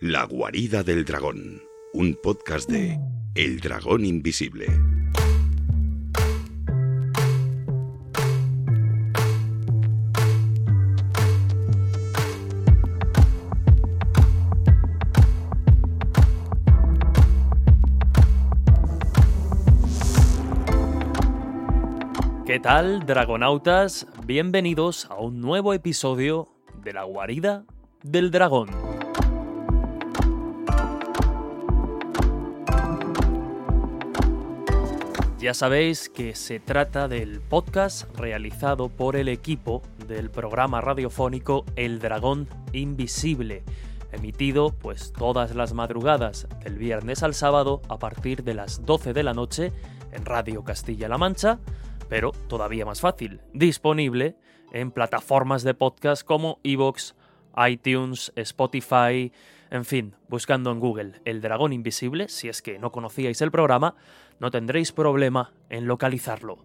La guarida del dragón, un podcast de El dragón invisible. ¿Qué tal, dragonautas? Bienvenidos a un nuevo episodio de La guarida del dragón. Ya sabéis que se trata del podcast realizado por el equipo del programa radiofónico El Dragón Invisible, emitido pues todas las madrugadas del viernes al sábado a partir de las 12 de la noche en Radio Castilla-La Mancha, pero todavía más fácil, disponible en plataformas de podcast como Evox, iTunes, Spotify, en fin, buscando en Google El Dragón Invisible, si es que no conocíais el programa, no tendréis problema en localizarlo.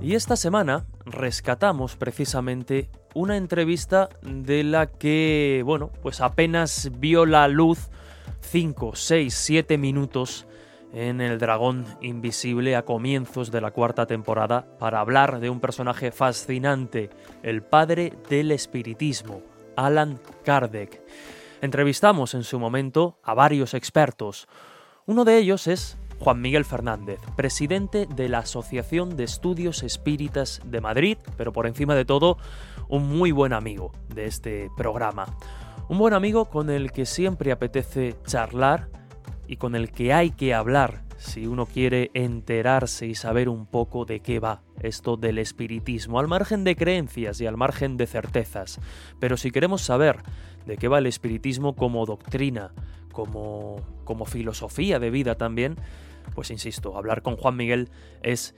Y esta semana rescatamos precisamente una entrevista de la que, bueno, pues apenas vio la luz 5, 6, 7 minutos en El Dragón Invisible a comienzos de la cuarta temporada para hablar de un personaje fascinante, el padre del espiritismo, Alan Kardec. Entrevistamos en su momento a varios expertos. Uno de ellos es Juan Miguel Fernández, presidente de la Asociación de Estudios Espíritas de Madrid, pero por encima de todo, un muy buen amigo de este programa. Un buen amigo con el que siempre apetece charlar y con el que hay que hablar si uno quiere enterarse y saber un poco de qué va esto del espiritismo, al margen de creencias y al margen de certezas. Pero si queremos saber de qué va el espiritismo como doctrina, como, como filosofía de vida también, pues insisto, hablar con Juan Miguel es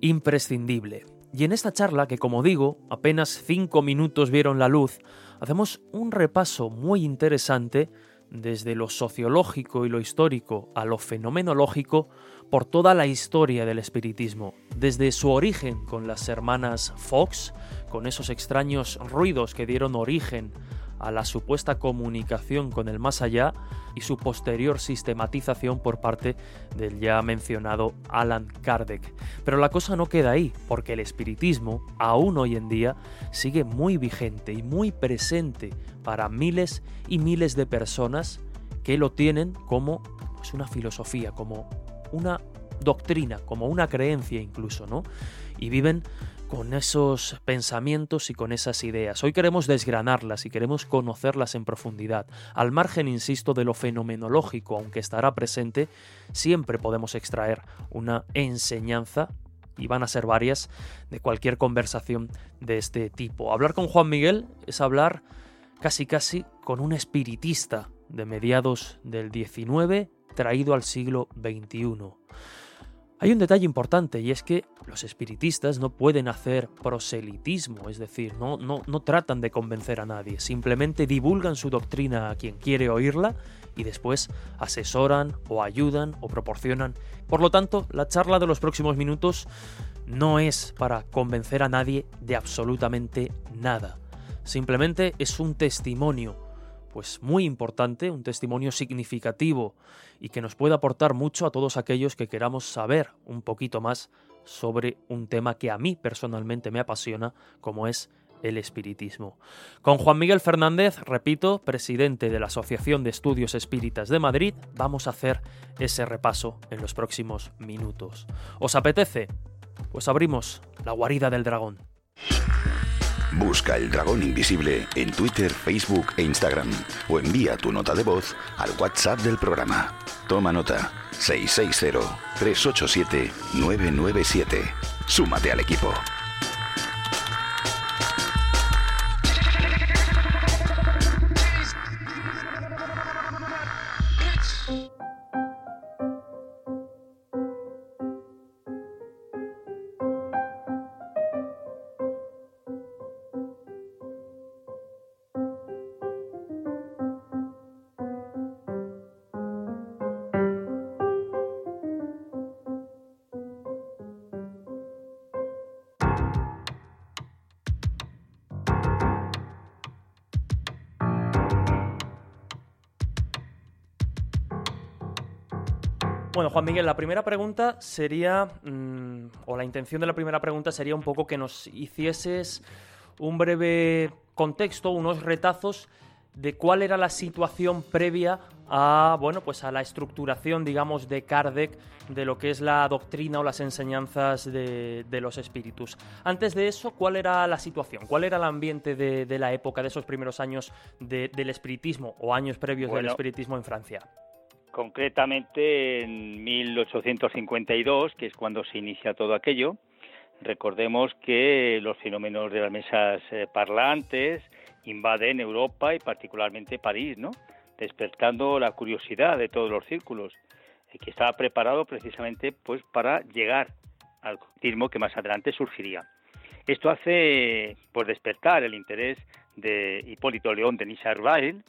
imprescindible. Y en esta charla, que como digo, apenas cinco minutos vieron la luz, hacemos un repaso muy interesante desde lo sociológico y lo histórico a lo fenomenológico por toda la historia del espiritismo, desde su origen con las hermanas Fox, con esos extraños ruidos que dieron origen a la supuesta comunicación con el más allá y su posterior sistematización por parte del ya mencionado Alan Kardec. Pero la cosa no queda ahí, porque el espiritismo, aún hoy en día, sigue muy vigente y muy presente para miles y miles de personas que lo tienen como pues, una filosofía, como una doctrina, como una creencia incluso, ¿no? Y viven con esos pensamientos y con esas ideas. Hoy queremos desgranarlas y queremos conocerlas en profundidad. Al margen, insisto, de lo fenomenológico, aunque estará presente, siempre podemos extraer una enseñanza y van a ser varias de cualquier conversación de este tipo. Hablar con Juan Miguel es hablar casi casi con un espiritista de mediados del 19 traído al siglo XXI. Hay un detalle importante y es que los espiritistas no pueden hacer proselitismo, es decir, no, no, no tratan de convencer a nadie, simplemente divulgan su doctrina a quien quiere oírla y después asesoran o ayudan o proporcionan. Por lo tanto, la charla de los próximos minutos no es para convencer a nadie de absolutamente nada, simplemente es un testimonio pues muy importante, un testimonio significativo y que nos puede aportar mucho a todos aquellos que queramos saber un poquito más sobre un tema que a mí personalmente me apasiona, como es el espiritismo. Con Juan Miguel Fernández, repito, presidente de la Asociación de Estudios Espíritas de Madrid, vamos a hacer ese repaso en los próximos minutos. ¿Os apetece? Pues abrimos la guarida del dragón. Busca el dragón invisible en Twitter, Facebook e Instagram o envía tu nota de voz al WhatsApp del programa. Toma nota 660-387-997. Súmate al equipo. Bueno, Juan Miguel, la primera pregunta sería, mm, o la intención de la primera pregunta sería un poco que nos hicieses un breve contexto, unos retazos de cuál era la situación previa a, bueno, pues a la estructuración, digamos, de Kardec, de lo que es la doctrina o las enseñanzas de, los espíritus. Antes de eso, ¿cuál era la situación? ¿Cuál era el ambiente de, la época, de esos primeros años del espiritismo o años previos del espiritismo en Francia? Concretamente en 1852, que es cuando se inicia todo aquello. Recordemos que los fenómenos de las mesas eh, parlantes invaden Europa y particularmente París, ¿no? despertando la curiosidad de todos los círculos, eh, que estaba preparado precisamente pues para llegar al cultismo que más adelante surgiría. Esto hace pues despertar el interés de Hipólito León de Nisarvail,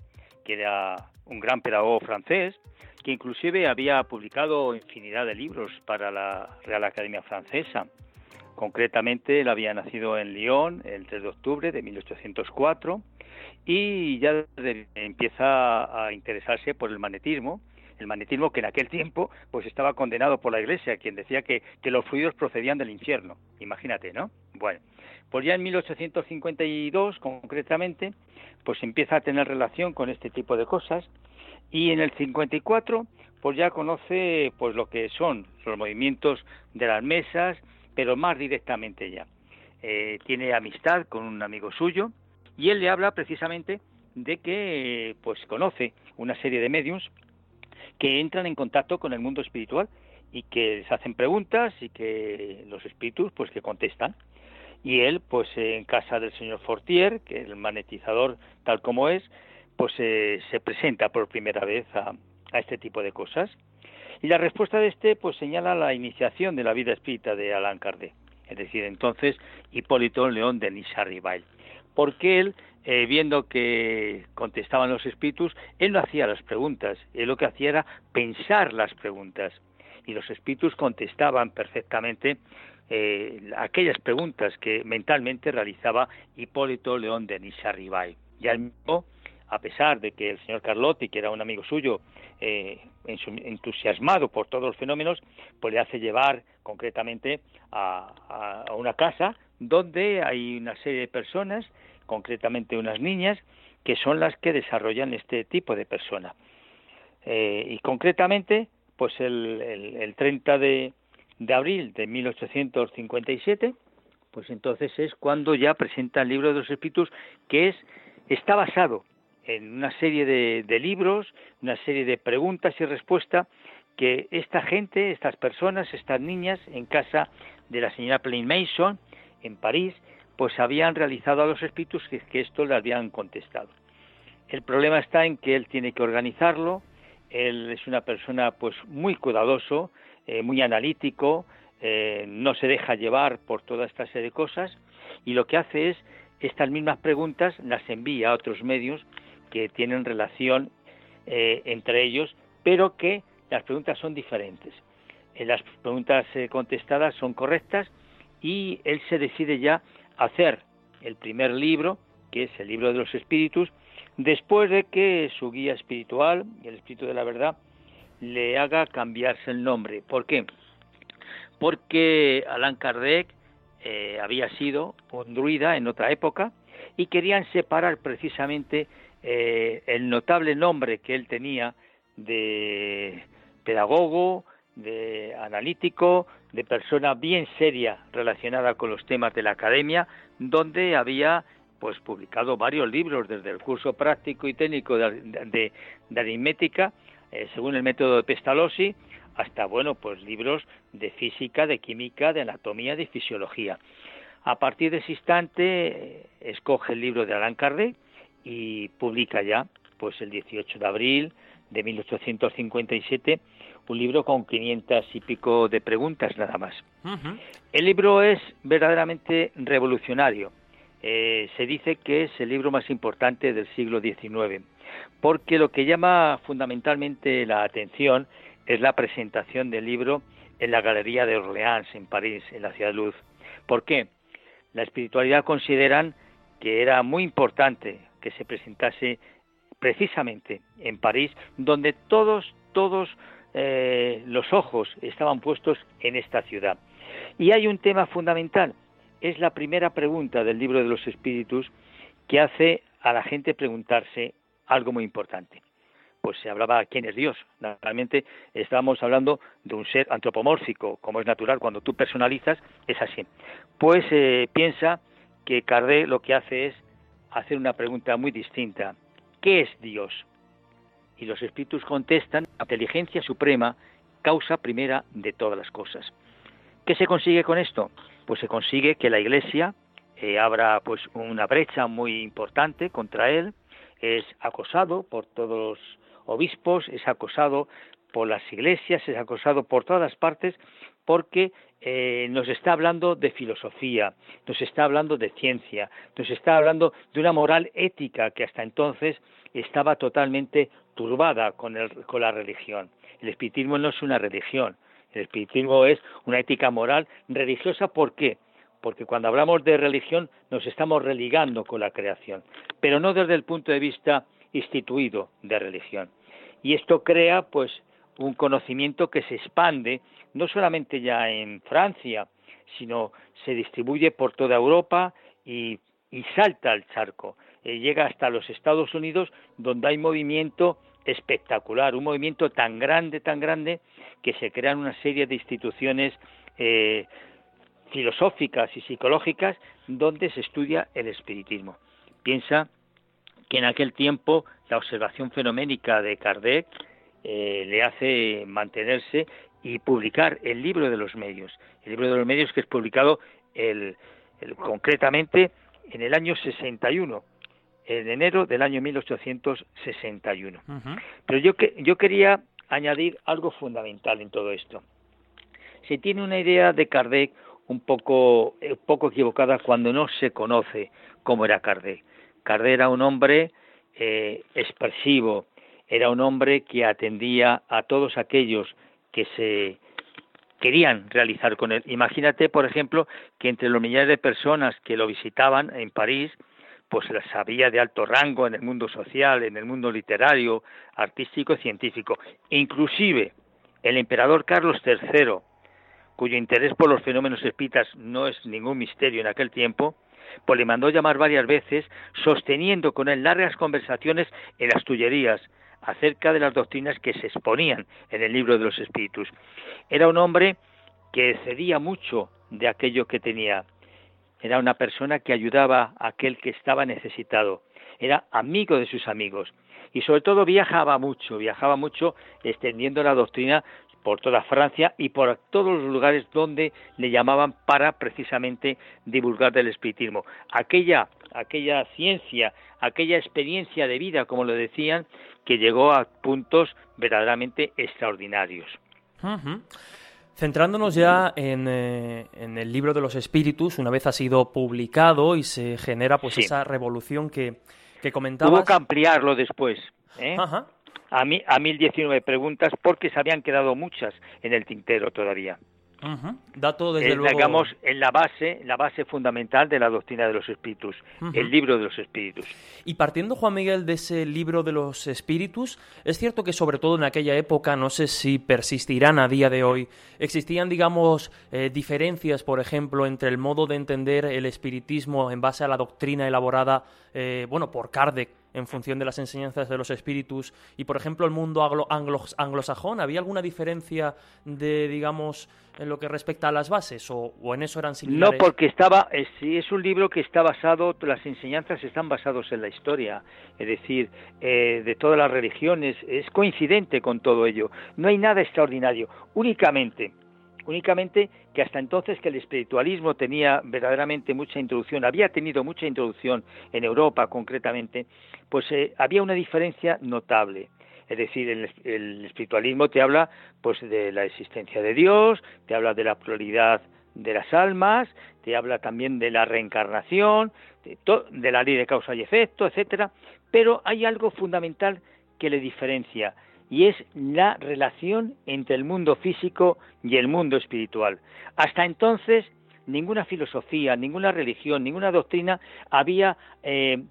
que era un gran pedagogo francés, que inclusive había publicado infinidad de libros para la Real Academia Francesa. Concretamente, él había nacido en Lyon el 3 de octubre de 1804 y ya empieza a interesarse por el magnetismo, el magnetismo que en aquel tiempo pues estaba condenado por la Iglesia, quien decía que, que los fluidos procedían del infierno. Imagínate, ¿no? Bueno, pues ya en 1852 concretamente, pues empieza a tener relación con este tipo de cosas y en el 54 pues ya conoce pues lo que son los movimientos de las mesas, pero más directamente ya. Eh, tiene amistad con un amigo suyo y él le habla precisamente de que pues conoce una serie de mediums que entran en contacto con el mundo espiritual y que les hacen preguntas y que los espíritus pues que contestan. Y él pues en casa del señor Fortier que el magnetizador tal como es pues eh, se presenta por primera vez a, este tipo de cosas. Y la respuesta de este pues señala la iniciación de la vida espírita de Allan Kardec, es decir, entonces Hipólito León de Nisarribail, porque él eh, viendo que contestaban los espíritus, él no hacía las preguntas, él lo que hacía era pensar las preguntas. Y los espíritus contestaban perfectamente eh, aquellas preguntas que mentalmente realizaba Hipólito León de Nisarribail. Y al mismo a pesar de que el señor Carlotti, que era un amigo suyo, eh, entusiasmado por todos los fenómenos, pues le hace llevar concretamente a, una casa donde hay una serie de personas, concretamente unas niñas, que son las que desarrollan este tipo de persona. Eh, y concretamente, pues el, el, 30 de, de abril de 1857, pues entonces es cuando ya presenta el libro de los espíritus, que es está basado en una serie de, libros, una serie de preguntas y respuestas que esta gente, estas personas, estas niñas en casa de la señora Plain Mason en París, pues habían realizado a los espíritus que, esto le habían contestado. El problema está en que él tiene que organizarlo, él es una persona pues muy cuidadoso, eh, muy analítico, eh, no se deja llevar por toda esta serie de cosas y lo que hace es estas mismas preguntas las envía a otros medios que tienen relación eh, entre ellos, pero que las preguntas son diferentes. Eh, las preguntas eh, contestadas son correctas y él se decide ya hacer el primer libro, que es el libro de los espíritus, después de que su guía espiritual, el espíritu de la verdad, le haga cambiarse el nombre. ¿Por qué? Porque Allan Kardec había sido un druida en otra época y querían separar precisamente eh, el notable nombre que él tenía de pedagogo, de analítico, de persona bien seria relacionada con los temas de la academia, donde había pues publicado varios libros desde el curso práctico y técnico de, aritmética eh, según el método de Pestalozzi hasta bueno pues libros de física, de química, de anatomía, de fisiología. A partir de ese instante eh, escoge el libro de Allan Kardec y publica ya, pues el 18 de abril de 1857, un libro con 500 y pico de preguntas nada más. El libro es verdaderamente revolucionario. Eh, se dice que es el libro más importante del siglo XIX, porque lo que llama fundamentalmente la atención es la presentación del libro en la Galería de Orleans, en París, en la Ciudad de Luz. ¿Por qué? la espiritualidad consideran que era muy importante que se presentase precisamente en París, donde todos, todos eh, los ojos estaban puestos en esta ciudad. Y hay un tema fundamental, es la primera pregunta del libro de los espíritus que hace a la gente preguntarse algo muy importante. Pues se hablaba quién es Dios. Naturalmente estábamos hablando de un ser antropomórfico, como es natural cuando tú personalizas, es así. Pues eh, piensa que Kardec lo que hace es hacer una pregunta muy distinta. ¿Qué es Dios? Y los espíritus contestan, la inteligencia suprema, causa primera de todas las cosas. ¿Qué se consigue con esto? Pues se consigue que la Iglesia eh, abra pues una brecha muy importante contra él, es acosado por todos los obispos, es acosado por las iglesias, es acosado por todas las partes, porque eh, nos está hablando de filosofía, nos está hablando de ciencia, nos está hablando de una moral ética que hasta entonces estaba totalmente turbada con, con la religión. El espiritismo no es una religión, el espiritismo es una ética moral religiosa. ¿Por qué? Porque cuando hablamos de religión nos estamos religando con la creación, pero no desde el punto de vista instituido de religión. Y esto crea, pues, un conocimiento que se expande no solamente ya en Francia, sino se distribuye por toda Europa y, salta al charco, eh, llega hasta los Estados Unidos donde hay movimiento espectacular, un movimiento tan grande, tan grande, que se crean una serie de instituciones eh, filosóficas y psicológicas donde se estudia el espiritismo. Piensa que en aquel tiempo la observación fenoménica de Kardec eh, le hace mantenerse y publicar el libro de los medios. El libro de los medios que es publicado el, concretamente en el año 61, en enero del año 1861. Pero yo, que, yo quería añadir algo fundamental en todo esto. Se tiene una idea de Kardec un poco, un poco equivocada cuando no se conoce cómo era Kardec. Kardec era un hombre eh, expresivo, era un hombre que atendía a todos aquellos que se querían realizar con él. Imagínate, por ejemplo, que entre los millares de personas que lo visitaban en París, pues las había de alto rango en el mundo social, en el mundo literario, artístico, científico. Inclusive el emperador Carlos III, cuyo interés por los fenómenos espíritas no es ningún misterio en aquel tiempo, pues le mandó llamar varias veces, sosteniendo con él largas conversaciones en las Tullerías, acerca de las doctrinas que se exponían en el libro de los espíritus. Era un hombre que cedía mucho de aquello que tenía. Era una persona que ayudaba a aquel que estaba necesitado. Era amigo de sus amigos. Y sobre todo viajaba mucho, viajaba mucho extendiendo la doctrina por toda Francia y por todos los lugares donde le llamaban para precisamente divulgar del espiritismo. Aquella, aquella ciencia, aquella experiencia de vida, como lo decían, que llegó a puntos verdaderamente extraordinarios. Centrándonos ya eh, en, el libro de los espíritus, una vez ha sido publicado y se genera pues esa revolución que, que comentabas. Hubo que ampliarlo después. ¿eh? A, mí, a 1019 preguntas porque se habían quedado muchas en el tintero todavía. Dato desde luego. Digamos, en la base, la base fundamental de la doctrina de los espíritus, el libro de los espíritus. Y partiendo, Juan Miguel, de ese libro de los espíritus, es cierto que sobre todo en aquella época, no sé si persistirán a día de hoy, existían, digamos, eh, diferencias, por ejemplo, entre el modo de entender el espiritismo en base a la doctrina elaborada, eh, bueno, por Kardec en función de las enseñanzas de los espíritus y, por ejemplo, el mundo anglosajón? ¿Había alguna diferencia de, digamos, en lo que respecta a las bases o, en eso eran similares? No, porque estaba, eh, si es un libro que está basado, las enseñanzas están basados en la historia, es decir, eh, de todas las religiones, es coincidente con todo ello. No hay nada extraordinario, únicamente únicamente que hasta entonces que el espiritualismo tenía verdaderamente mucha introducción, había tenido mucha introducción en Europa concretamente, pues eh, había una diferencia notable. Es decir, el, espiritualismo te habla pues de la existencia de Dios, te habla de la pluralidad de las almas, te habla también de la reencarnación, de, de la ley de causa y efecto, etcétera, pero hay algo fundamental que le diferencia y es la relación entre el mundo físico y el mundo espiritual. Hasta entonces ninguna filosofía, ninguna religión, ninguna doctrina había eh,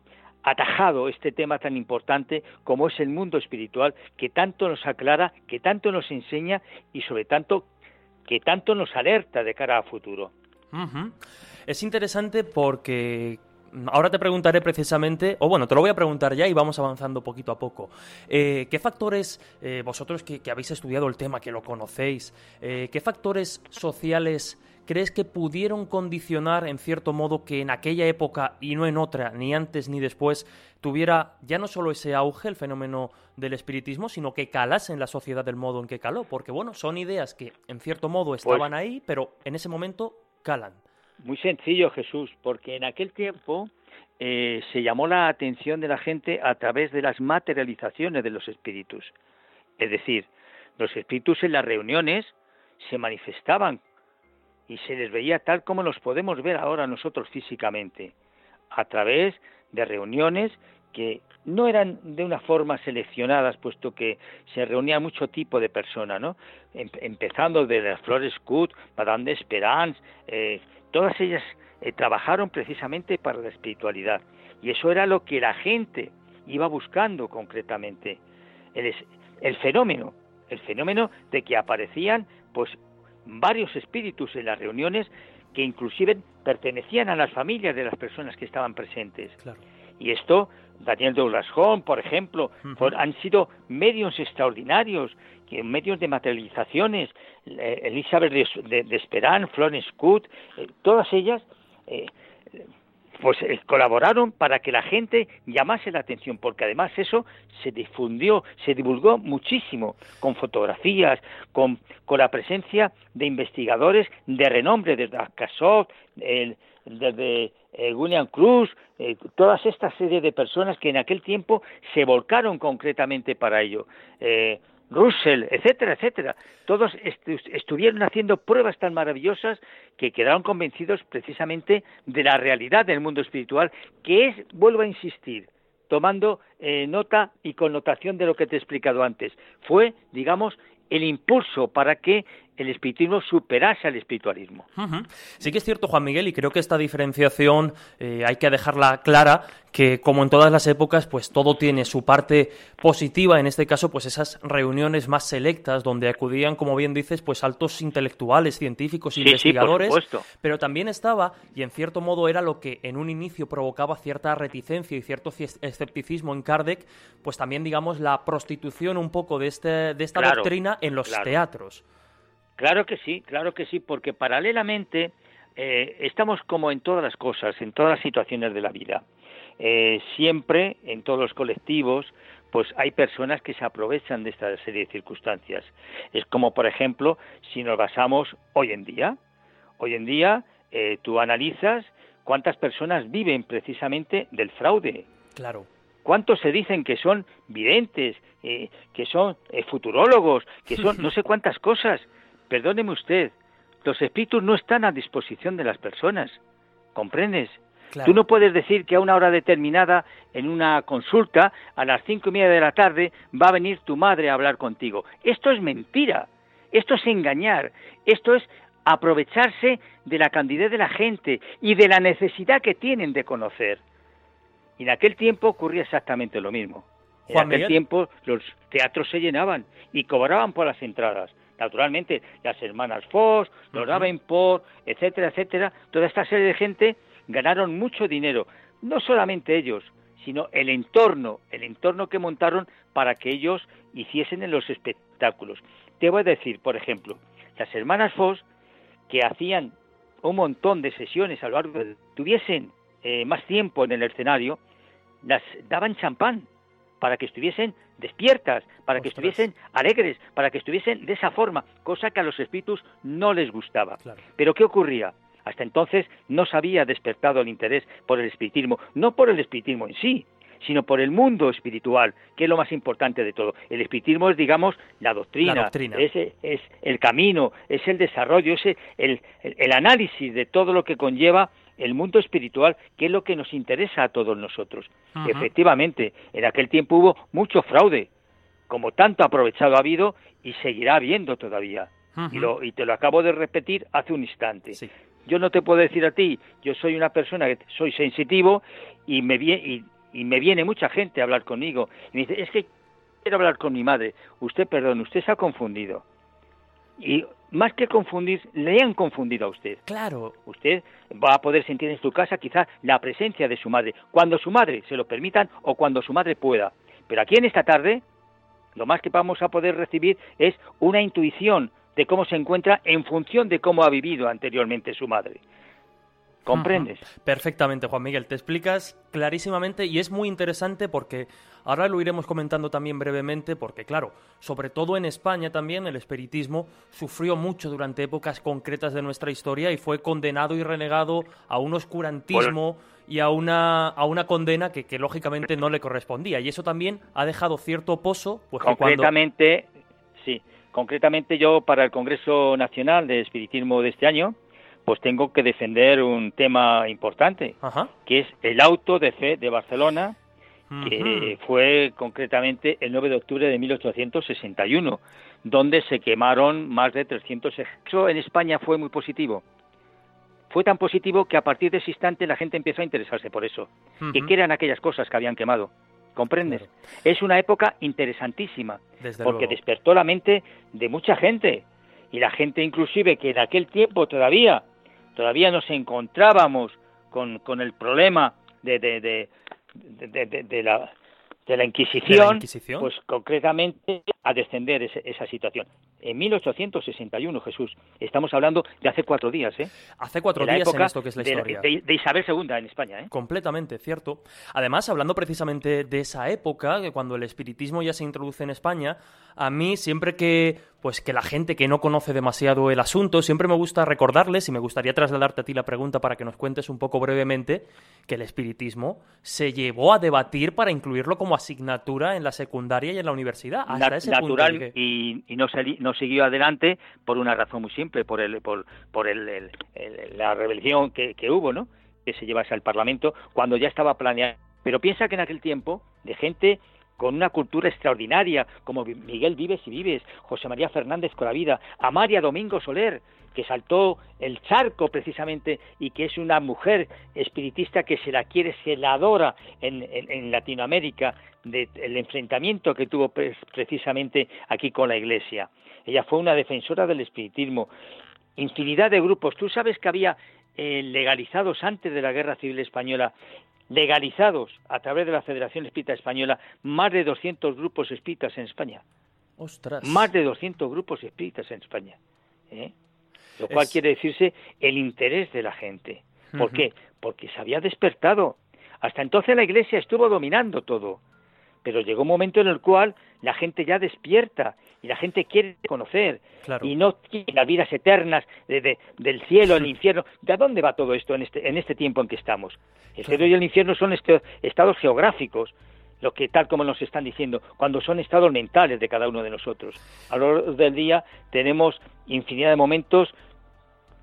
atajado este tema tan importante como es el mundo espiritual, que tanto nos aclara, que tanto nos enseña y sobre tanto que tanto nos alerta de cara a futuro. Es interesante porque ahora te preguntaré precisamente, o bueno, te lo voy a preguntar ya y vamos avanzando poquito a poco. Eh, ¿Qué factores, eh, vosotros que, habéis estudiado el tema, que lo conocéis, eh, qué factores sociales crees que pudieron condicionar en cierto modo que en aquella época y no en otra, ni antes ni después, tuviera ya no solo ese auge, el fenómeno del espiritismo, sino que calase en la sociedad del modo en que caló? Porque bueno, son ideas que en cierto modo pues estaban ahí, pero en ese momento calan. Muy sencillo, Jesús, porque en aquel tiempo eh, se llamó la atención de la gente a través de las materializaciones de los espíritus. Es decir, los espíritus en las reuniones se manifestaban y se les veía tal como los podemos ver ahora nosotros físicamente, a través de reuniones que no eran de una forma seleccionadas, puesto que se reunía mucho tipo de personas, ¿no? Em, empezando de las Flores Cut, Madame de Esperance, eh, Todas ellas eh, trabajaron precisamente para la espiritualidad y eso era lo que la gente iba buscando concretamente. El, el fenómeno, el fenómeno de que aparecían pues varios espíritus en las reuniones que inclusive pertenecían a las familias de las personas que estaban presentes. Y esto, Daniel Douglas Home, por ejemplo, han sido medios extraordinarios medios de materializaciones, Elizabeth de, de, Esperán, Florence Scott, eh, todas ellas eh, pues eh, colaboraron para que la gente llamase la atención, porque además eso se difundió, se divulgó muchísimo, con fotografías, con, la presencia de investigadores de renombre, desde Akasov, desde William Cruz, todas esta serie de personas que en aquel tiempo se volcaron concretamente para ello. Russell, etcétera, etcétera. Todos estuvieron haciendo pruebas tan maravillosas que quedaron convencidos precisamente de la realidad del mundo espiritual, que es, vuelvo a insistir, tomando eh, nota y connotación de lo que te he explicado antes, fue, digamos, el impulso para que el espiritismo superase al espiritualismo. Sí que es cierto, Juan Miguel, y creo que esta diferenciación eh, hay que dejarla clara, que como en todas las épocas, pues todo tiene su parte positiva, en este caso, pues esas reuniones más selectas donde acudían, como bien dices, pues altos intelectuales, científicos, investigadores, pero también estaba, y en cierto modo era lo que en un inicio provocaba cierta reticencia y cierto escepticismo en Kardec, pues también, digamos, la prostitución un poco de, este, de esta doctrina en los teatros. Claro que sí, claro que sí, porque paralelamente eh, estamos como en todas las cosas, en todas las situaciones de la vida. Eh, siempre, en todos los colectivos, pues hay personas que se aprovechan de esta serie de circunstancias. Es como, por ejemplo, si nos basamos hoy en día. Hoy en día eh, tú analizas cuántas personas viven precisamente del fraude. Claro. ¿Cuántos se dicen que son videntes, que son futurólogos, que son no sé cuántas cosas? Perdóneme usted, los espíritus no están a disposición de las personas, ¿comprendes? Tú no puedes decir que a una hora determinada, en una consulta, a las cinco y media de la tarde, va a venir tu madre a hablar contigo. Esto es mentira, esto es engañar, esto es aprovecharse de la candidez de la gente y de la necesidad que tienen de conocer. Y en aquel tiempo ocurría exactamente lo mismo. En aquel tiempo los teatros se llenaban y cobraban por las entradas naturalmente las hermanas Foss, los Davenport, etcétera, etcétera, toda esta serie de gente ganaron mucho dinero, no solamente ellos, sino el entorno, el entorno que montaron para que ellos hiciesen en los espectáculos. Te voy a decir, por ejemplo, las hermanas Foss, que hacían un montón de sesiones a lo largo de... tuviesen eh, más tiempo en el escenario, las daban champán para que estuviesen despiertas, para que estuviesen alegres, para que estuviesen de esa forma, cosa que a los espíritus no les gustaba. Pero ¿qué ocurría? Hasta entonces no se había despertado el interés por el espiritismo, no por el espiritismo en sí, sino por el mundo espiritual, que es lo más importante de todo. El espiritismo es, digamos, la doctrina, Es, es, el camino, es el desarrollo, es el, el análisis de todo lo que conlleva el mundo espiritual, que es lo que nos interesa a todos nosotros. Efectivamente, en aquel tiempo hubo mucho fraude, como tanto aprovechado ha habido y seguirá habiendo todavía. y, lo, y, te lo acabo de repetir hace un instante. yo no te puedo decir a ti, yo soy una persona que soy sensitivo y me, viene, y, me viene mucha gente a hablar conmigo. Y me dice, es que quiero hablar con mi madre. Usted, perdón, usted se ha confundido. Y más que confundir, le han confundido a usted. Claro. Usted va a poder sentir en su casa quizás la presencia de su madre, cuando su madre se lo permitan o cuando su madre pueda. Pero aquí en esta tarde, lo más que vamos a poder recibir es una intuición de cómo se encuentra en función de cómo ha vivido anteriormente su madre. ¿Comprendes? Perfectamente, Juan Miguel. Te explicas clarísimamente y es muy interesante porque ahora lo iremos comentando también brevemente porque, claro, sobre todo en España también el espiritismo sufrió mucho durante épocas concretas de nuestra historia y fue condenado y renegado a un oscurantismo y a una, a una condena que, lógicamente no le correspondía. Y eso también ha dejado cierto pozo. Pues, concretamente, sí. Concretamente yo para el Congreso Nacional de Espiritismo de este año, pues tengo que defender un tema importante, que es el auto de fe de Barcelona, que fue concretamente el 9 de octubre de 1861, donde se quemaron más de 300 Eso en España fue muy positivo. Fue tan positivo que a partir de ese instante la gente empezó a interesarse por eso. ¿Y qué eran aquellas cosas que habían quemado? ¿Comprendes? Es una época interesantísima, porque despertó la mente de mucha gente. Y la gente inclusive que en aquel tiempo todavía todavía nos encontrábamos con, con el problema de, de, de, de la, la Inquisición, pues concretamente a descender esa situación. En 1861, Jesús, estamos hablando de hace cuatro días, ¿eh? Hace cuatro días en esto que es la historia. De, Isabel II en España, ¿eh? Completamente, cierto. Además, hablando precisamente de esa época, que cuando el espiritismo ya se introduce en España, a mí siempre que pues que la gente que no conoce demasiado el asunto, siempre me gusta recordarles y me gustaría trasladarte a ti la pregunta para que nos cuentes un poco brevemente que el espiritismo se llevó a debatir para incluirlo como asignatura en la secundaria y en la universidad. Hasta ese natural y, no, no, siguió adelante por una razón muy simple, por el, por, por el, la rebelión que, que hubo, ¿no? Que se llevase al Parlamento cuando ya estaba planeado. Pero piensa que en aquel tiempo de gente con una cultura extraordinaria, como Miguel Vives y Vives, José María Fernández Coravida, Amaria Domingo Soler, que saltó el charco precisamente y que es una mujer espiritista que se la quiere, se la adora en, Latinoamérica, del enfrentamiento que tuvo precisamente aquí con la Iglesia. Ella fue una defensora del espiritismo. Infinidad de grupos. Tú sabes que había eh, legalizados antes de la Guerra Civil Española legalizados a través de la Federación Espírita Española más de 200 grupos espíritas en España. Ostras. Más de 200 grupos espíritas en España. ¿eh? Lo cual quiere decirse el interés de la gente. ¿Por qué? Porque se había despertado. Hasta entonces la Iglesia estuvo dominando todo. Pero llegó un momento en el cual la gente ya despierta y la gente quiere conocer y no quiere las vidas eternas de, del cielo, el infierno. ¿De dónde va todo esto en este, en este tiempo en que estamos? El cielo y el infierno son este, estados geográficos, lo que tal como nos están diciendo, cuando son estados mentales de cada uno de nosotros. A lo largo del día tenemos infinidad de momentos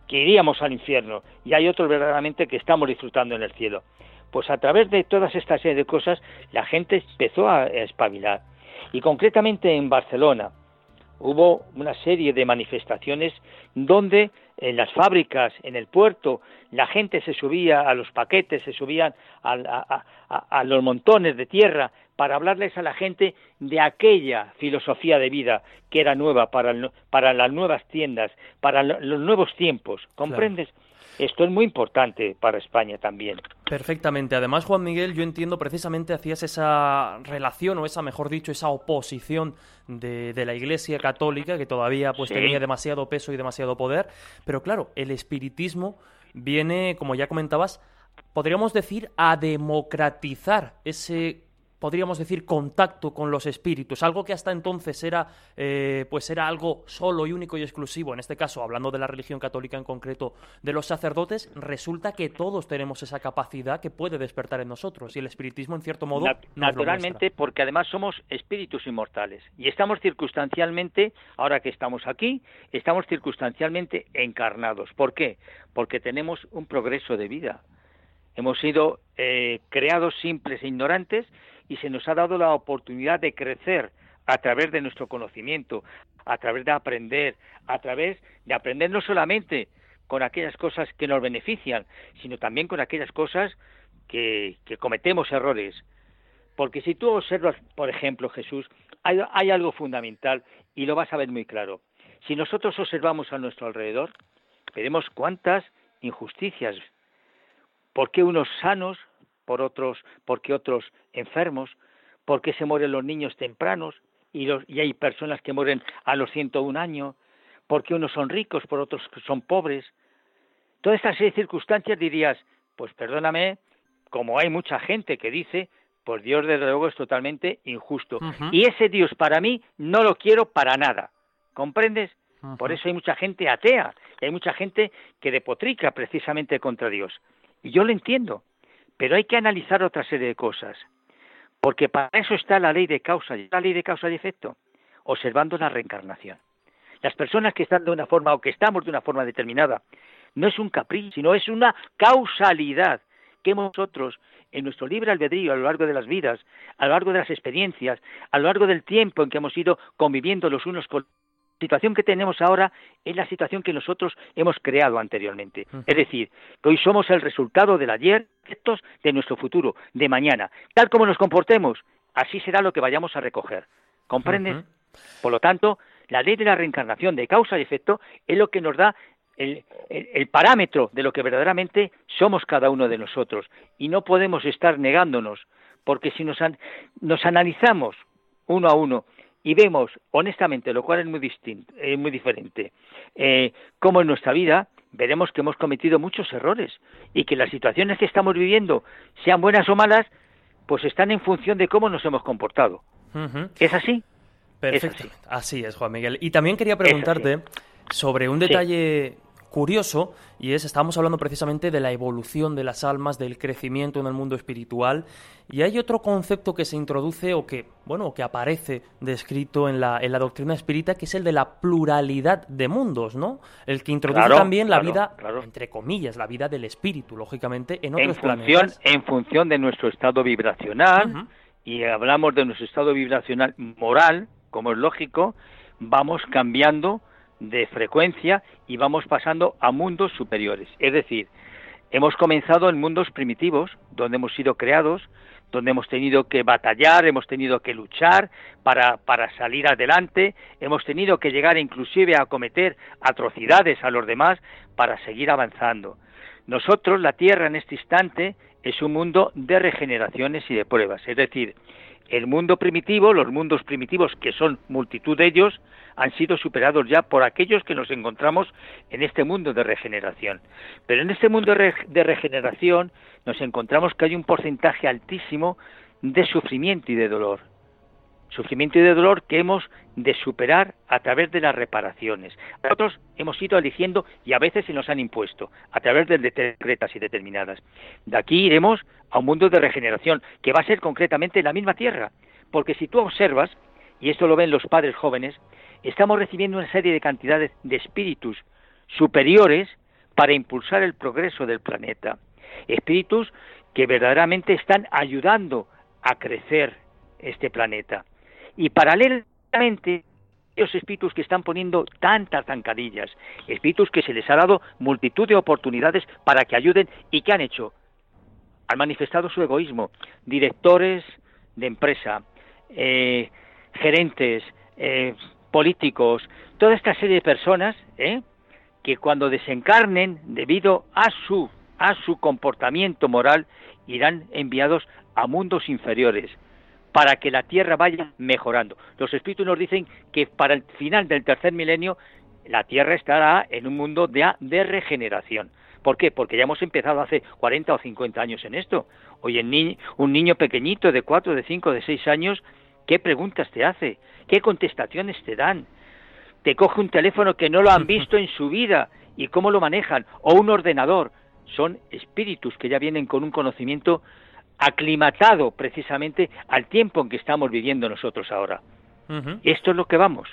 que iríamos al infierno y hay otros verdaderamente que estamos disfrutando en el cielo. Pues a través de todas estas serie de cosas la gente empezó a espabilar y concretamente en Barcelona hubo una serie de manifestaciones donde en las fábricas, en el puerto, la gente se subía a los paquetes, se subían a, los montones de tierra para hablarles a la gente de aquella filosofía de vida que era nueva para, para las nuevas tiendas, para los nuevos tiempos. ¿Comprendes? Esto es muy importante para España también. Perfectamente. Además, Juan Miguel, yo entiendo precisamente hacías esa relación, o esa, mejor dicho, esa oposición de, la Iglesia Católica, que todavía pues tenía demasiado peso y demasiado poder. Pero claro, el espiritismo viene, como ya comentabas, podríamos decir, a democratizar ese podríamos decir, contacto con los espíritus, algo que hasta entonces era, eh, pues era algo solo y único y exclusivo, en este caso, hablando de la religión católica en concreto, de los sacerdotes, resulta que todos tenemos esa capacidad que puede despertar en nosotros, y el espiritismo, en cierto modo, naturalmente, porque además somos espíritus inmortales, y estamos circunstancialmente, ahora que estamos aquí, estamos circunstancialmente encarnados. ¿Por qué? Porque tenemos un progreso de vida. Hemos sido eh, creados simples e ignorantes y se nos ha dado la oportunidad de crecer a través de nuestro conocimiento, a través de aprender, a través de aprender no solamente con aquellas cosas que nos benefician, sino también con aquellas cosas que, cometemos errores. Porque si tú observas, por ejemplo, Jesús, hay, algo fundamental y lo vas a ver muy claro. Si nosotros observamos a nuestro alrededor, veremos cuántas injusticias, por qué unos sanos, por otros, porque otros enfermos, por qué se mueren los niños tempranos y, los, y hay personas que mueren a los 101 años, porque unos son ricos, por otros son pobres. Toda esta serie de circunstancias dirías, pues perdóname, como hay mucha gente que dice, pues Dios desde luego es totalmente injusto. Y ese Dios para mí no lo quiero para nada. ¿Comprendes? Por eso hay mucha gente atea, y hay mucha gente que depotrica precisamente contra Dios. Y yo lo entiendo, pero hay que analizar otra serie de cosas. Porque para eso está la ley de causa, la ley de causa y efecto, observando la reencarnación. Las personas que están de una forma o que estamos de una forma determinada, no es un capricho, sino es una causalidad que nosotros, en nuestro libre albedrío a lo largo de las vidas, a lo largo de las experiencias, a lo largo del tiempo en que hemos ido conviviendo los unos con la situación que tenemos ahora es la situación que nosotros hemos creado anteriormente. Es decir, que hoy somos el resultado del ayer, de nuestro futuro, de mañana. Tal como nos comportemos, así será lo que vayamos a recoger. ¿Comprendes? Por lo tanto, la ley de la reencarnación de causa y efecto es lo que nos da el, parámetro de lo que verdaderamente somos cada uno de nosotros. Y no podemos estar negándonos, porque si nos, nos analizamos uno a uno y vemos honestamente, lo cual es muy distinto, es muy diferente, eh, como en nuestra vida veremos que hemos cometido muchos errores y que las situaciones que estamos viviendo, sean buenas o malas, pues están en función de cómo nos hemos comportado. ¿Es así? Perfecto. así. es, Juan Miguel. Y también quería preguntarte sobre un detalle curioso y es, estábamos hablando precisamente de la evolución de las almas, del crecimiento en el mundo espiritual y hay otro concepto que se introduce o que, bueno, que aparece descrito en la, en la doctrina espírita que es el de la pluralidad de mundos, ¿no? El que introduce también la vida, entre comillas, la vida del espíritu, lógicamente, en otros en función, En función de nuestro estado vibracional y hablamos de nuestro estado vibracional moral, como es lógico, vamos cambiando de frecuencia y vamos pasando a mundos superiores. Es decir, hemos comenzado en mundos primitivos, donde hemos sido creados, donde hemos tenido que batallar, hemos tenido que luchar para, para salir adelante, hemos tenido que llegar inclusive a cometer atrocidades a los demás para seguir avanzando. Nosotros, la Tierra en este instante, es un mundo de regeneraciones y de pruebas, es decir, el mundo primitivo, los mundos primitivos, que son multitud de ellos, han sido superados ya por aquellos que nos encontramos en este mundo de regeneración. Pero en este mundo de regeneración nos encontramos que hay un porcentaje altísimo de sufrimiento y de dolor sufrimiento y de dolor que hemos de superar a través de las reparaciones. Nosotros hemos ido eligiendo y a veces se nos han impuesto a través de decretas y determinadas. De aquí iremos a un mundo de regeneración que va a ser concretamente la misma tierra, porque si tú observas, y esto lo ven los padres jóvenes, estamos recibiendo una serie de cantidades de espíritus superiores para impulsar el progreso del planeta. Espíritus que verdaderamente están ayudando a crecer este planeta. Y paralelamente, los espíritus que están poniendo tantas zancadillas, espíritus que se les ha dado multitud de oportunidades para que ayuden y que han hecho, han manifestado su egoísmo, directores de empresa, eh, gerentes, eh, políticos, toda esta serie de personas ¿eh? que cuando desencarnen debido a su a su comportamiento moral irán enviados a mundos inferiores para que la tierra vaya mejorando. Los espíritus nos dicen que para el final del tercer milenio la tierra estará en un mundo de, de regeneración. ¿Por qué? Porque ya hemos empezado hace 40 o 50 años en esto. Hoy en un niño pequeñito de 4, de 5, de 6 años, ¿qué preguntas te hace? ¿Qué contestaciones te dan? Te coge un teléfono que no lo han visto en su vida y cómo lo manejan, o un ordenador. Son espíritus que ya vienen con un conocimiento aclimatado precisamente al tiempo en que estamos viviendo nosotros ahora. Esto es lo que vamos.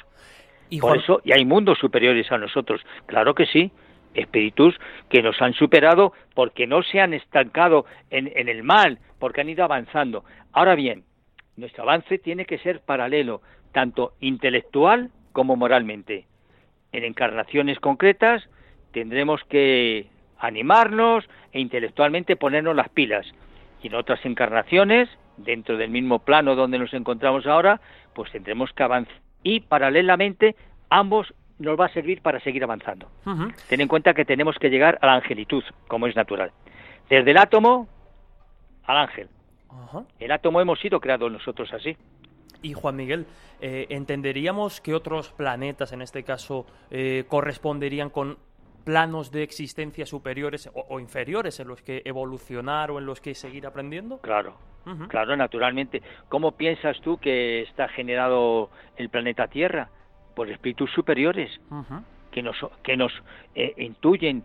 ¿Y Por eso, y hay mundos superiores a nosotros, claro que sí, espíritus que nos han superado porque no se han estancado en, en el mal, porque han ido avanzando. Ahora bien, nuestro avance tiene que ser paralelo, tanto intelectual como moralmente. En encarnaciones concretas tendremos que animarnos e intelectualmente ponernos las pilas. Y en otras encarnaciones, dentro del mismo plano donde nos encontramos ahora, pues tendremos que avanzar. Y paralelamente, ambos nos va a servir para seguir avanzando. Ten en cuenta que tenemos que llegar a la angelitud, como es natural. Desde el átomo al ángel. El átomo hemos sido creados nosotros así. Y Juan Miguel, eh, ¿entenderíamos que otros planetas, en este caso, eh, corresponderían con planos de existencia superiores o, inferiores en los que evolucionar o en los que seguir aprendiendo? Claro, claro, naturalmente. ¿Cómo piensas tú que está generado el planeta Tierra? Por espíritus superiores que nos, que nos eh, intuyen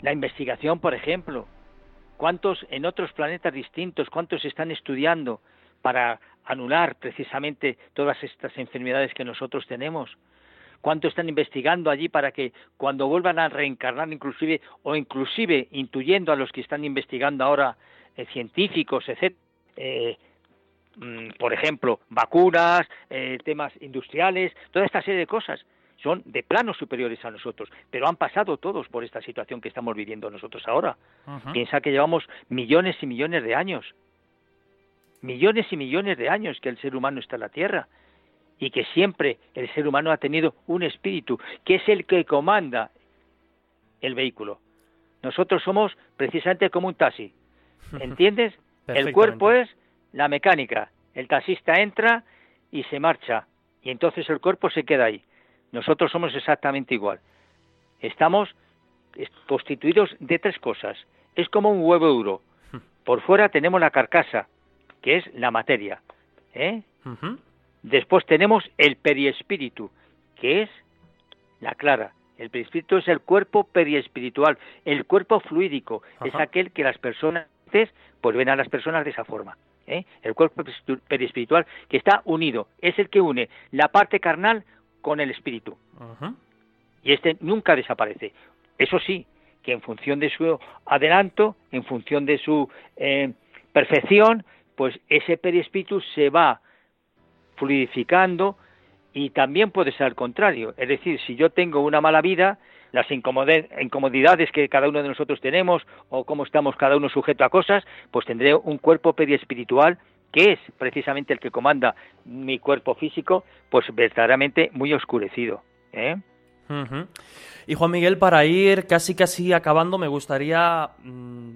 la investigación, por ejemplo. ¿Cuántos en otros planetas distintos, cuántos están estudiando para anular precisamente todas estas enfermedades que nosotros tenemos? Cuánto están investigando allí para que cuando vuelvan a reencarnar inclusive o inclusive intuyendo a los que están investigando ahora eh, científicos, etc. Eh, mm, por ejemplo, vacunas, eh, temas industriales, toda esta serie de cosas son de planos superiores a nosotros, pero han pasado todos por esta situación que estamos viviendo nosotros ahora. Piensa que llevamos millones y millones de años, millones y millones de años que el ser humano está en la Tierra y que siempre el ser humano ha tenido un espíritu, que es el que comanda el vehículo. Nosotros somos precisamente como un taxi, ¿entiendes? el cuerpo es la mecánica, el taxista entra y se marcha, y entonces el cuerpo se queda ahí. Nosotros somos exactamente igual. Estamos constituidos de tres cosas. Es como un huevo duro. Por fuera tenemos la carcasa, que es la materia. ¿eh? Después tenemos el periespíritu, que es la clara. El periespíritu es el cuerpo periespiritual, el cuerpo fluídico, es aquel que las personas pues ven a las personas de esa forma. ¿eh? El cuerpo periespiritual que está unido, es el que une la parte carnal con el espíritu. Y este nunca desaparece. Eso sí, que en función de su adelanto, en función de su eh, perfección, pues ese periespíritu se va fluidificando y también puede ser al contrario. Es decir, si yo tengo una mala vida, las incomodidades que cada uno de nosotros tenemos o cómo estamos cada uno sujeto a cosas, pues tendré un cuerpo periespiritual que es precisamente el que comanda mi cuerpo físico, pues verdaderamente muy oscurecido. ¿eh? Y Juan Miguel, para ir casi casi acabando, me gustaría mm,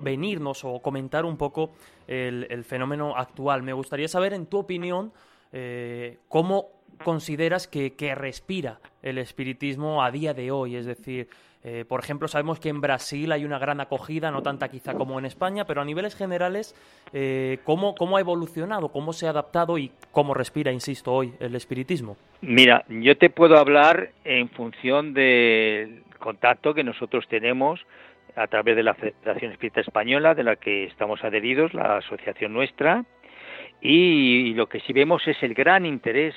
venirnos o comentar un poco el, fenómeno actual. Me gustaría saber, en tu opinión, eh, cómo consideras que, respira el espiritismo a día de hoy. Es decir, eh, por ejemplo, sabemos que en Brasil hay una gran acogida, no tanta quizá como en España, pero a niveles generales, eh, ¿cómo, ¿cómo, ha evolucionado, cómo se ha adaptado y cómo respira, insisto, hoy el espiritismo? Mira, yo te puedo hablar en función del contacto que nosotros tenemos a través de la Federación Espírita Española, de la que estamos adheridos, la asociación nuestra, y lo que sí vemos es el gran interés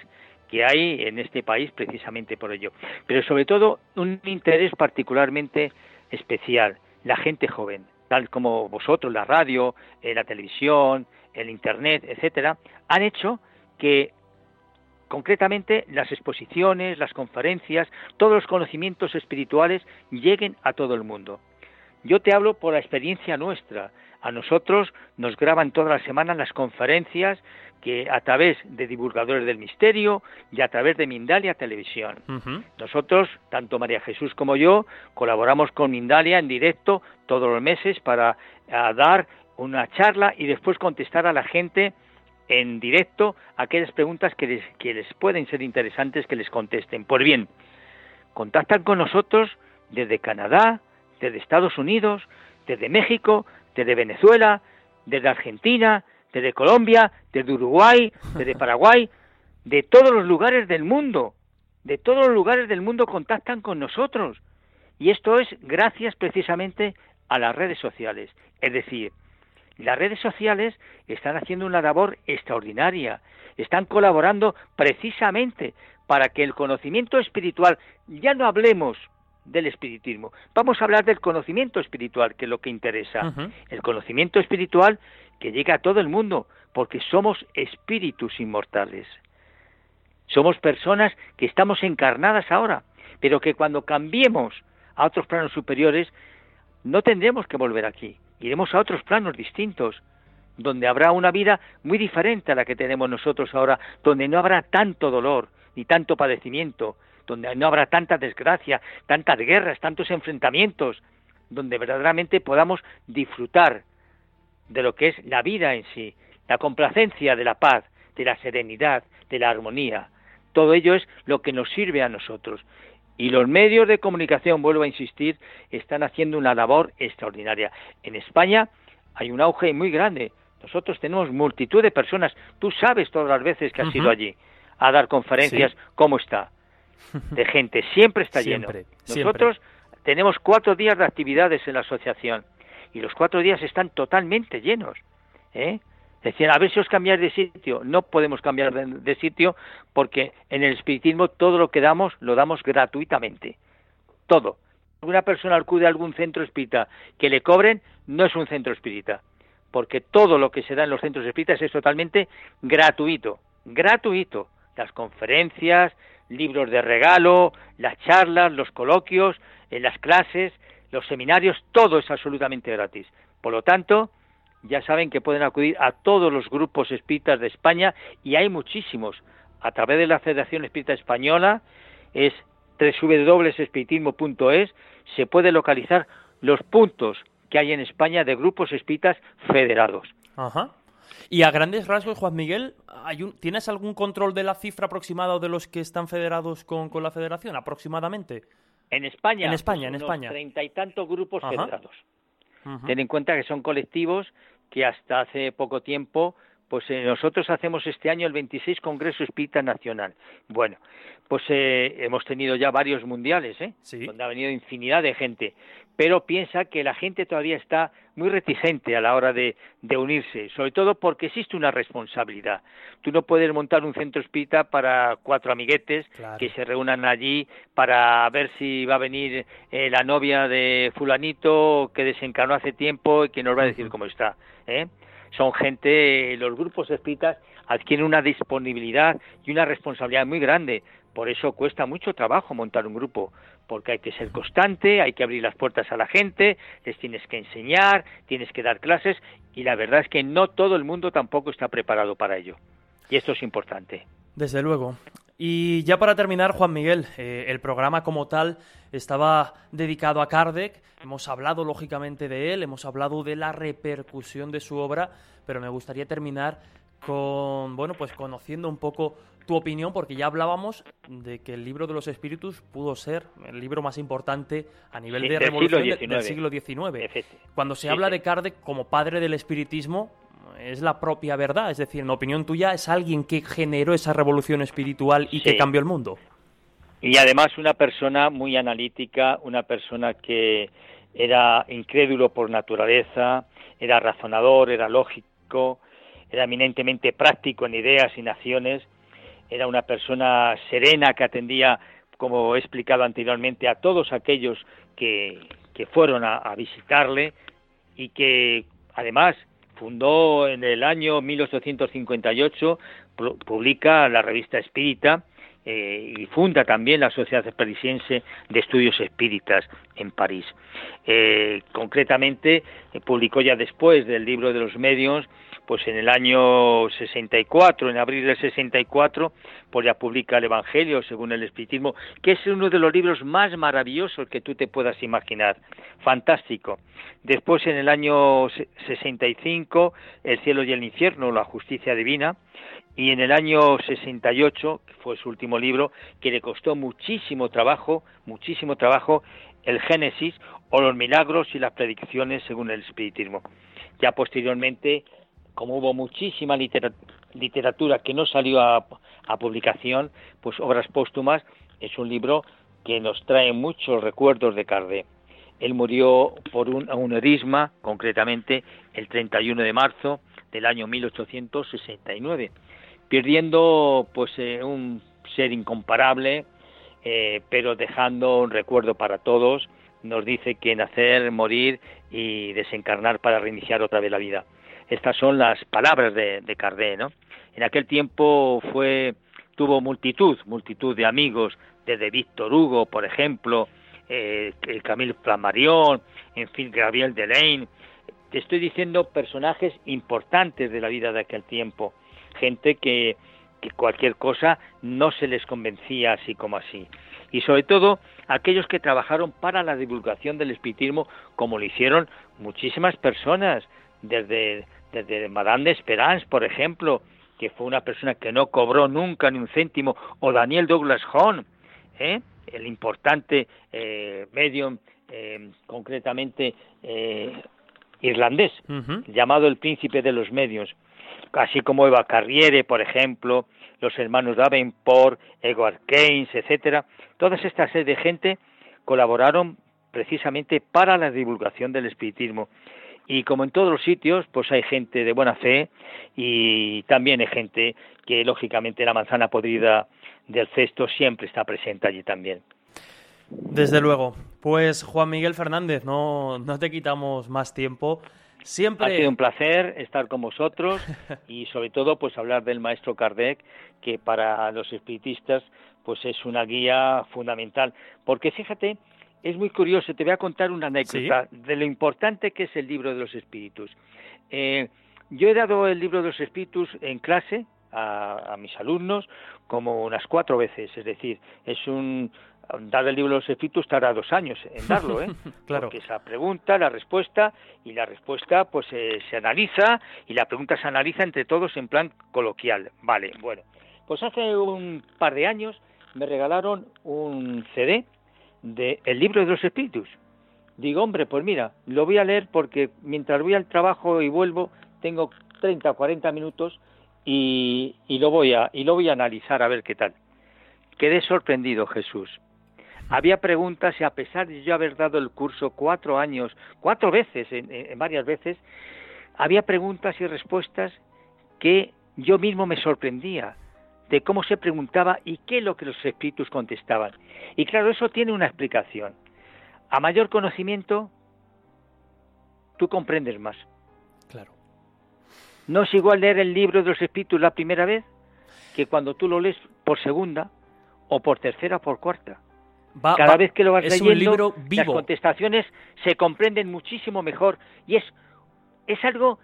que hay en este país precisamente por ello. Pero sobre todo un interés particularmente especial, la gente joven, tal como vosotros, la radio, eh, la televisión, el internet, etcétera, han hecho que concretamente las exposiciones, las conferencias, todos los conocimientos espirituales lleguen a todo el mundo. Yo te hablo por la experiencia nuestra. A nosotros nos graban todas las semanas las conferencias que a través de divulgadores del misterio y a través de Mindalia Televisión. Nosotros, tanto María Jesús como yo, colaboramos con Mindalia en directo todos los meses para dar una charla y después contestar a la gente en directo aquellas preguntas que les, que les pueden ser interesantes que les contesten. Pues bien, contactan con nosotros desde Canadá, desde Estados Unidos, desde México, desde Venezuela, desde Argentina, desde Colombia, desde Uruguay, desde Paraguay, de todos los lugares del mundo, de todos los lugares del mundo contactan con nosotros. Y esto es gracias precisamente a las redes sociales. Es decir, las redes sociales están haciendo una labor extraordinaria, están colaborando precisamente para que el conocimiento espiritual, ya no hablemos del espiritismo. Vamos a hablar del conocimiento espiritual, que es lo que interesa. El conocimiento espiritual que llega a todo el mundo, porque somos espíritus inmortales. Somos personas que estamos encarnadas ahora, pero que cuando cambiemos a otros planos superiores, no tendremos que volver aquí. Iremos a otros planos distintos, donde habrá una vida muy diferente a la que tenemos nosotros ahora, donde no habrá tanto dolor ni tanto padecimiento, donde no habrá tanta desgracia, tantas guerras, tantos enfrentamientos, donde verdaderamente podamos disfrutar de lo que es la vida en sí, la complacencia de la paz, de la serenidad, de la armonía. Todo ello es lo que nos sirve a nosotros. Y los medios de comunicación, vuelvo a insistir, están haciendo una labor extraordinaria. En España hay un auge muy grande. Nosotros tenemos multitud de personas. Tú sabes todas las veces que has ido allí a dar conferencias, cómo está. De gente, siempre está lleno. Nosotros tenemos cuatro días de actividades en la asociación y los cuatro días están totalmente llenos. ¿eh? Decían, a ver si os cambiáis de sitio. No podemos cambiar de, sitio porque en el espiritismo todo lo que damos lo damos gratuitamente. Todo. Una persona acude a algún centro espírita que le cobren, no es un centro espírita. Porque todo lo que se da en los centros espíritas es totalmente gratuito. Gratuito. Las conferencias, libros de regalo, las charlas, los coloquios, en las clases, los seminarios, todo es absolutamente gratis. Por lo tanto, ya saben que pueden acudir a todos los grupos espíritas de España y hay muchísimos. A través de la Federación Espírita Española es www.espiritismo.es se puede localizar los puntos que hay en España de grupos espíritas federados. Ajá. Y a grandes rasgos, Juan Miguel, ¿tienes algún control de la cifra aproximada de los que están federados con, la federación, aproximadamente? En España. En España, en España. Treinta y tantos grupos federados. Ten en cuenta que son colectivos que hasta hace poco tiempo, pues eh, nosotros hacemos este año el 26 Congreso Espírita Nacional. Bueno, pues eh, hemos tenido ya varios mundiales, ¿eh? donde ha venido infinidad de gente, pero piensa que la gente todavía está muy reticente a la hora de, unirse, sobre todo porque existe una responsabilidad. Tú no puedes montar un centro espírita para cuatro amiguetes que se reúnan allí para ver si va a venir eh, la novia de fulanito que desencarnó hace tiempo y que nos va a decir cómo está. ¿eh? Son gente, los grupos espíritas adquieren una disponibilidad y una responsabilidad muy grande. Por eso cuesta mucho trabajo montar un grupo, porque hay que ser constante, hay que abrir las puertas a la gente, les tienes que enseñar, tienes que dar clases y la verdad es que no todo el mundo tampoco está preparado para ello. Y esto es importante. Desde luego. Y ya para terminar, Juan Miguel, eh, el programa como tal estaba dedicado a Kardec. Hemos hablado lógicamente de él, hemos hablado de la repercusión de su obra, pero me gustaría terminar con, bueno, pues conociendo un poco tu opinión, porque ya hablábamos de que el libro de los espíritus pudo ser el libro más importante a nivel de revolución del siglo XIX. Cuando se habla de Kardec como padre del espiritismo, es la propia verdad. Es decir, en opinión tuya, es alguien que generó esa revolución espiritual y que cambió el mundo. Y además una persona muy analítica, una persona que era incrédulo por naturaleza, era razonador, era lógico, era eminentemente práctico en ideas y naciones, era una persona serena que atendía, como he explicado anteriormente, a todos aquellos que, que fueron a, visitarle y que además fundó en el año 1858, publica la revista Espírita eh, y funda también la Sociedad Parisiense de Estudios Espíritas en París. Eh, concretamente, eh, publicó ya después del libro de los medios pues en el año 64, en abril del 64, pues ya publica el Evangelio según el Espiritismo, que es uno de los libros más maravillosos que tú te puedas imaginar. Fantástico. Después en el año 65, El cielo y el infierno, la justicia divina, y en el año 68, que fue su último libro, que le costó muchísimo trabajo, muchísimo trabajo, el Génesis o los milagros y las predicciones según el espiritismo. Ya posteriormente como hubo muchísima literatura que no salió a, publicación, pues Obras Póstumas es un libro que nos trae muchos recuerdos de Cardé. Él murió por un aneurisma, concretamente el 31 de marzo del año 1869, perdiendo pues eh, un ser incomparable, eh, pero dejando un recuerdo para todos. Nos dice que nacer, morir y desencarnar para reiniciar otra vez la vida. Estas son las palabras de, de Cardé. En aquel tiempo fue, tuvo multitud, multitud de amigos, desde Víctor Hugo, por ejemplo, eh, Camille Flammarion, en fin, Gabriel Delaine. Te estoy diciendo personajes importantes de la vida de aquel tiempo, gente que, que cualquier cosa no se les convencía así como así. Y sobre todo aquellos que trabajaron para la divulgación del espiritismo, como lo hicieron muchísimas personas, desde, desde Madame de Esperance, por ejemplo, que fue una persona que no cobró nunca ni un céntimo, o Daniel Douglas Hone, ¿eh? el importante eh, medium, eh, concretamente eh, irlandés, llamado el príncipe de los medios, así como Eva Carriere, por ejemplo, los hermanos Davenport, Edward Keynes, etcétera, toda esta serie de gente colaboraron precisamente para la divulgación del espiritismo y como en todos los sitios, pues hay gente de buena fe y también hay gente que lógicamente la manzana podrida del cesto siempre está presente allí también. Desde luego. Pues Juan Miguel Fernández, no, no te quitamos más tiempo. Siempre... Ha sido un placer estar con vosotros y sobre todo pues hablar del maestro Kardec, que para los espiritistas pues es una guía fundamental. Porque fíjate, es muy curioso, te voy a contar una anécdota de lo importante que es el libro de los espíritus. Eh, yo he dado el libro de los espíritus en clase a, mis alumnos como unas cuatro veces, es decir, es un dar el libro de los espíritus tarda dos años en darlo, ¿eh? claro. Porque esa pregunta, la respuesta y la respuesta pues eh, se analiza y la pregunta se analiza entre todos en plan coloquial. Vale, bueno, pues hace un par de años me regalaron un CD de El libro de los espíritus. Digo, hombre, pues mira, lo voy a leer porque mientras voy al trabajo y vuelvo, tengo 30 o 40 minutos y, y, lo voy a, y lo voy a analizar a ver qué tal. Quedé sorprendido, Jesús. Había preguntas y a pesar de yo haber dado el curso cuatro años, cuatro veces, en varias veces, había preguntas y respuestas que yo mismo me sorprendía de cómo se preguntaba y qué es lo que los espíritus contestaban. Y claro, eso tiene una explicación. A mayor conocimiento, tú comprendes más. Claro. No es igual leer el libro de los espíritus la primera vez que cuando tú lo lees por segunda o por tercera o por cuarta. Cada vez que lo vas leyendo, las contestaciones se comprenden muchísimo mejor y es, es algo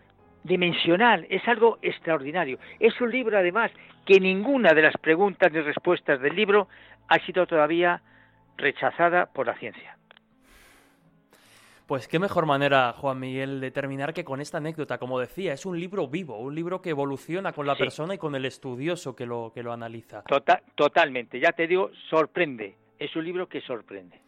dimensional, es algo extraordinario. Es un libro, además, que ninguna de las preguntas ni respuestas del libro ha sido todavía rechazada por la ciencia. Pues qué mejor manera, Juan Miguel, de terminar que con esta anécdota. Como decía, es un libro vivo, un libro que evoluciona con la persona y con el estudioso que lo, que lo analiza. Total, totalmente, ya te digo, sorprende. Es un libro que sorprende.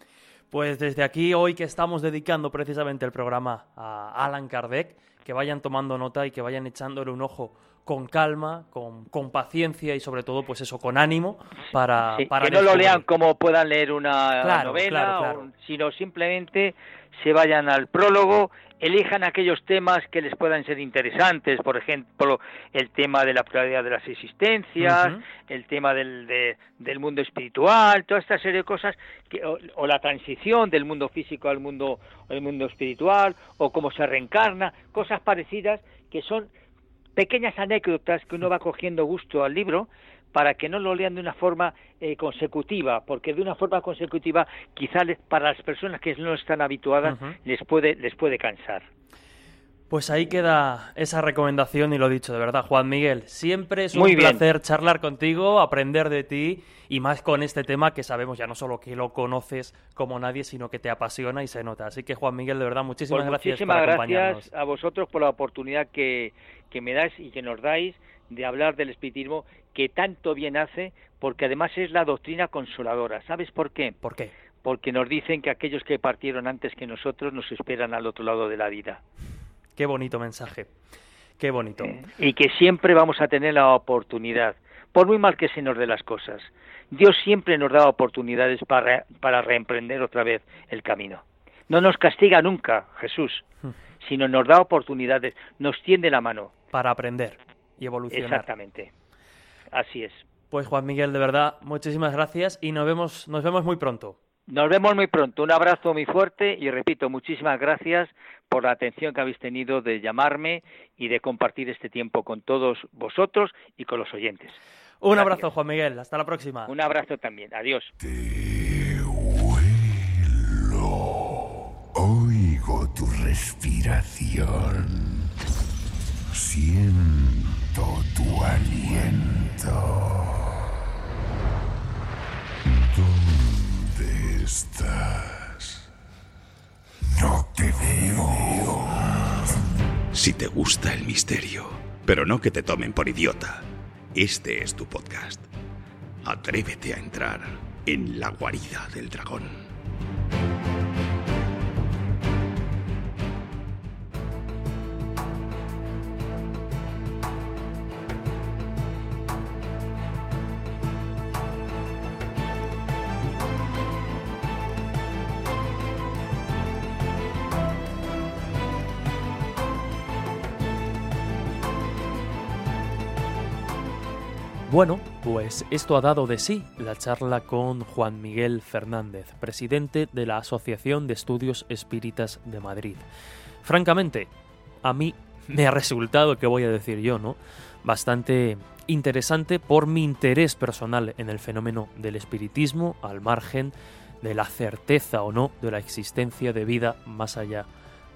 Pues desde aquí, hoy que estamos dedicando precisamente el programa a Alan Kardec, que vayan tomando nota y que vayan echándole un ojo con calma, con, con paciencia y sobre todo, pues eso, con ánimo para... para que no lo lean como puedan leer una novela, sino simplemente se vayan al prólogo, elijan aquellos temas que les puedan ser interesantes, por ejemplo, el tema de la pluralidad de las existencias, el tema del, del mundo espiritual, toda esta serie de cosas, que, o, la transición del mundo físico al mundo, al mundo espiritual, o cómo se reencarna, cosas parecidas que son pequeñas anécdotas que uno va cogiendo gusto al libro para que no lo lean de una forma eh, consecutiva, porque de una forma consecutiva quizá para las personas que no están habituadas les puede les puede cansar. Pues ahí queda esa recomendación y lo dicho, de verdad, Juan Miguel. Siempre es un placer charlar contigo, aprender de ti y más con este tema que sabemos ya no solo que lo conoces como nadie, sino que te apasiona y se nota. Así que Juan Miguel, de verdad, muchísimas pues gracias por acompañarnos. gracias a vosotros por la oportunidad que, que me dais y que nos dais de hablar del espiritismo que tanto bien hace, porque además es la doctrina consoladora. ¿Sabes por qué? ¿Por qué? Porque nos dicen que aquellos que partieron antes que nosotros nos esperan al otro lado de la vida. Qué bonito mensaje. Qué bonito. Eh, y que siempre vamos a tener la oportunidad, por muy mal que se nos dé las cosas. Dios siempre nos da oportunidades para, para reemprender otra vez el camino. No nos castiga nunca, Jesús, hmm. sino nos da oportunidades, nos tiende la mano. Para aprender y evolucionar. Exactamente. Así es. Pues Juan Miguel, de verdad, muchísimas gracias y nos vemos, nos vemos muy pronto. Nos vemos muy pronto. Un abrazo muy fuerte y repito, muchísimas gracias por la atención que habéis tenido de llamarme y de compartir este tiempo con todos vosotros y con los oyentes. Un abrazo, Juan Miguel. Hasta la próxima. Un abrazo también. Adiós. Oigo tu respiración. Siento tu aliento. ¿Dónde estás? No te veo. Si te gusta el misterio, pero no que te tomen por idiota, este es tu podcast. Atrévete a entrar en la guarida del dragón. Bueno, pues esto ha dado de sí la charla con Juan Miguel Fernández, presidente de la Asociación de Estudios Espíritas de Madrid. Francamente, a mí me ha resultado, que voy a decir yo, ¿no? Bastante interesante por mi interés personal en el fenómeno del espiritismo, al margen de la certeza o no de la existencia de vida más allá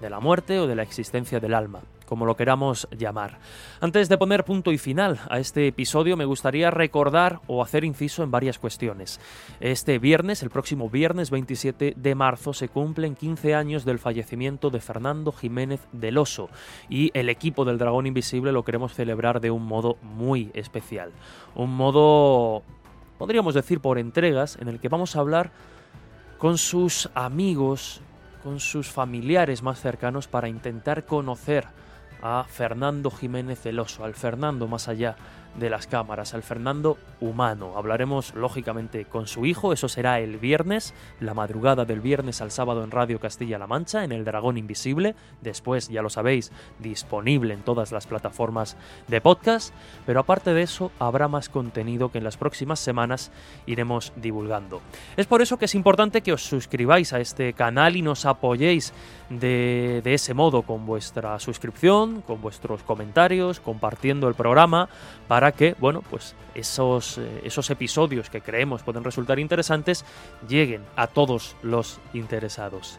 de la muerte o de la existencia del alma como lo queramos llamar. Antes de poner punto y final a este episodio, me gustaría recordar o hacer inciso en varias cuestiones. Este viernes, el próximo viernes 27 de marzo, se cumplen 15 años del fallecimiento de Fernando Jiménez del Oso y el equipo del Dragón Invisible lo queremos celebrar de un modo muy especial. Un modo, podríamos decir, por entregas, en el que vamos a hablar con sus amigos, con sus familiares más cercanos para intentar conocer a Fernando Jiménez Celoso, al Fernando más allá de las cámaras, al Fernando humano. Hablaremos lógicamente con su hijo, eso será el viernes, la madrugada del viernes al sábado en Radio Castilla-La Mancha, en El Dragón Invisible, después, ya lo sabéis, disponible en todas las plataformas de podcast, pero aparte de eso habrá más contenido que en las próximas semanas iremos divulgando. Es por eso que es importante que os suscribáis a este canal y nos apoyéis de, de ese modo con vuestra suscripción, con vuestros comentarios, compartiendo el programa, para que, bueno, pues esos, eh, esos episodios que creemos pueden resultar interesantes lleguen a todos los interesados.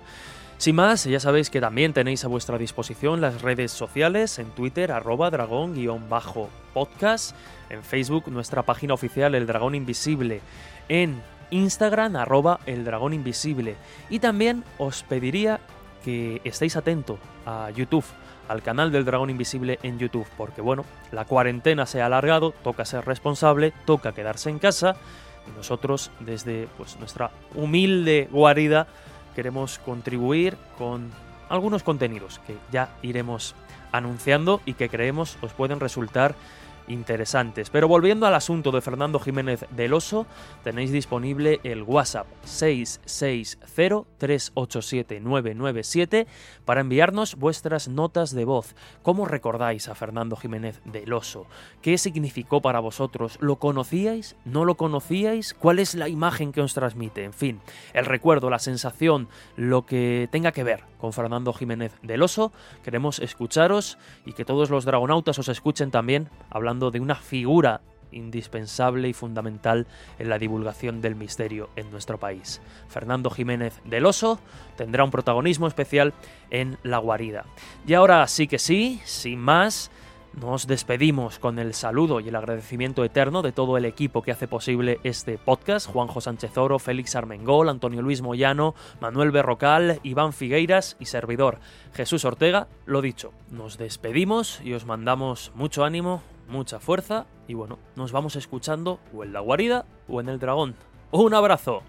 Sin más, ya sabéis que también tenéis a vuestra disposición las redes sociales en Twitter, arroba dragón-podcast, en Facebook nuestra página oficial El Dragón Invisible, en Instagram, arroba El Dragón Invisible. Y también os pediría que estéis atentos a YouTube al canal del Dragón Invisible en YouTube, porque bueno, la cuarentena se ha alargado, toca ser responsable, toca quedarse en casa y nosotros desde pues nuestra humilde guarida queremos contribuir con algunos contenidos que ya iremos anunciando y que creemos os pueden resultar interesantes. Pero volviendo al asunto de Fernando Jiménez del Oso, tenéis disponible el WhatsApp 660-387-997 para enviarnos vuestras notas de voz. ¿Cómo recordáis a Fernando Jiménez del Oso? ¿Qué significó para vosotros? ¿Lo conocíais? ¿No lo conocíais? ¿Cuál es la imagen que os transmite? En fin, el recuerdo, la sensación, lo que tenga que ver con Fernando Jiménez del Oso. Queremos escucharos y que todos los dragonautas os escuchen también de una figura indispensable y fundamental en la divulgación del misterio en nuestro país. Fernando Jiménez del Oso tendrá un protagonismo especial en La Guarida. Y ahora sí que sí, sin más, nos despedimos con el saludo y el agradecimiento eterno de todo el equipo que hace posible este podcast, Juanjo Sánchez Oro, Félix Armengol, Antonio Luis Moyano, Manuel Berrocal, Iván Figueiras y servidor Jesús Ortega. Lo dicho, nos despedimos y os mandamos mucho ánimo, mucha fuerza y bueno, nos vamos escuchando o en la guarida o en el dragón. Un abrazo.